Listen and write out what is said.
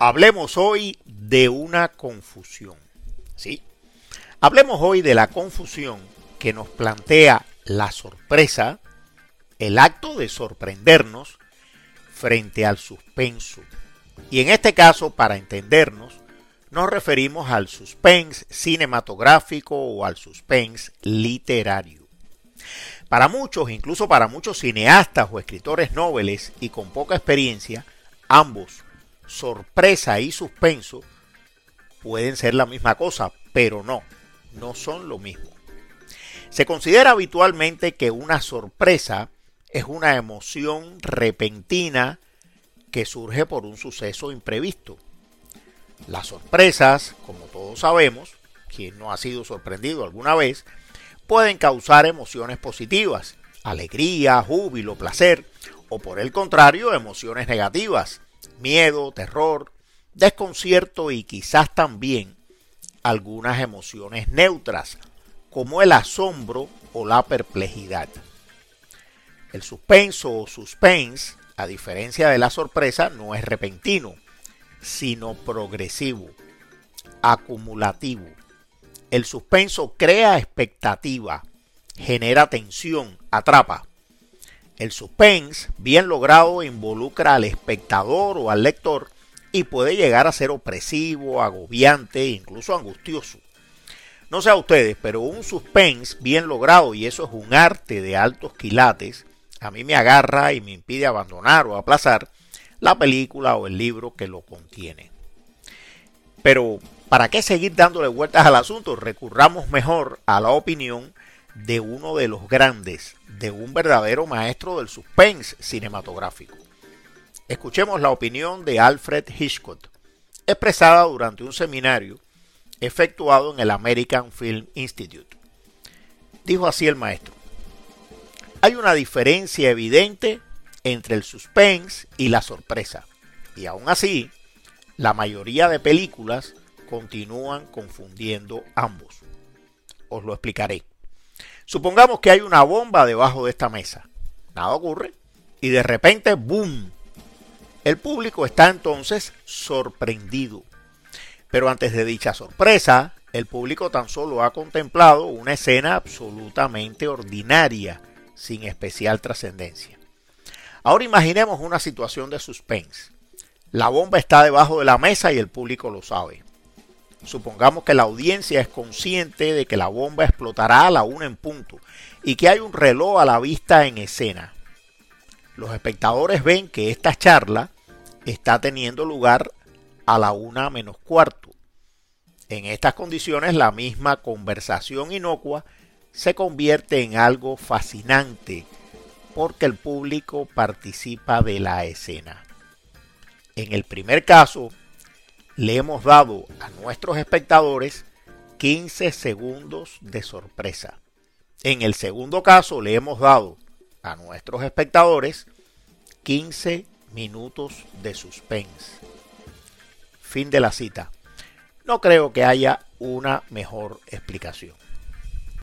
Hablemos hoy de una confusión. ¿sí? Hablemos hoy de la confusión que nos plantea la sorpresa, el acto de sorprendernos frente al suspenso. Y en este caso, para entendernos, nos referimos al suspense cinematográfico o al suspense literario. Para muchos, incluso para muchos cineastas o escritores noveles y con poca experiencia, ambos sorpresa y suspenso pueden ser la misma cosa, pero no, no son lo mismo. Se considera habitualmente que una sorpresa es una emoción repentina que surge por un suceso imprevisto. Las sorpresas, como todos sabemos, quien no ha sido sorprendido alguna vez, pueden causar emociones positivas, alegría, júbilo, placer, o por el contrario, emociones negativas, miedo, terror, desconcierto y quizás también algunas emociones neutras, como el asombro o la perplejidad. El suspenso o suspense, a diferencia de la sorpresa, no es repentino, sino progresivo, acumulativo. El suspenso crea expectativa, genera tensión, atrapa. El suspense, bien logrado, involucra al espectador o al lector y puede llegar a ser opresivo, agobiante e incluso angustioso. No sé a ustedes, pero un suspense bien logrado, y eso es un arte de altos quilates, a mí me agarra y me impide abandonar o aplazar la película o el libro que lo contiene. Pero, ¿para qué seguir dándole vueltas al asunto? Recurramos mejor a la opinión de uno de los grandes, de un verdadero maestro del suspense cinematográfico. Escuchemos la opinión de Alfred Hitchcock, expresada durante un seminario efectuado en el American Film Institute. Dijo así el maestro, hay una diferencia evidente entre el suspense y la sorpresa, y aún así, la mayoría de películas continúan confundiendo ambos. Os lo explicaré. Supongamos que hay una bomba debajo de esta mesa. Nada ocurre. Y de repente, ¡boom! El público está entonces sorprendido. Pero antes de dicha sorpresa, el público tan solo ha contemplado una escena absolutamente ordinaria, sin especial trascendencia. Ahora imaginemos una situación de suspense. La bomba está debajo de la mesa y el público lo sabe. Supongamos que la audiencia es consciente de que la bomba explotará a la una en punto y que hay un reloj a la vista en escena. Los espectadores ven que esta charla está teniendo lugar a la una menos cuarto. En estas condiciones la misma conversación inocua se convierte en algo fascinante porque el público participa de la escena. En el primer caso, le hemos dado a nuestros espectadores 15 segundos de sorpresa. En el segundo caso le hemos dado a nuestros espectadores 15 minutos de suspense. Fin de la cita. No creo que haya una mejor explicación.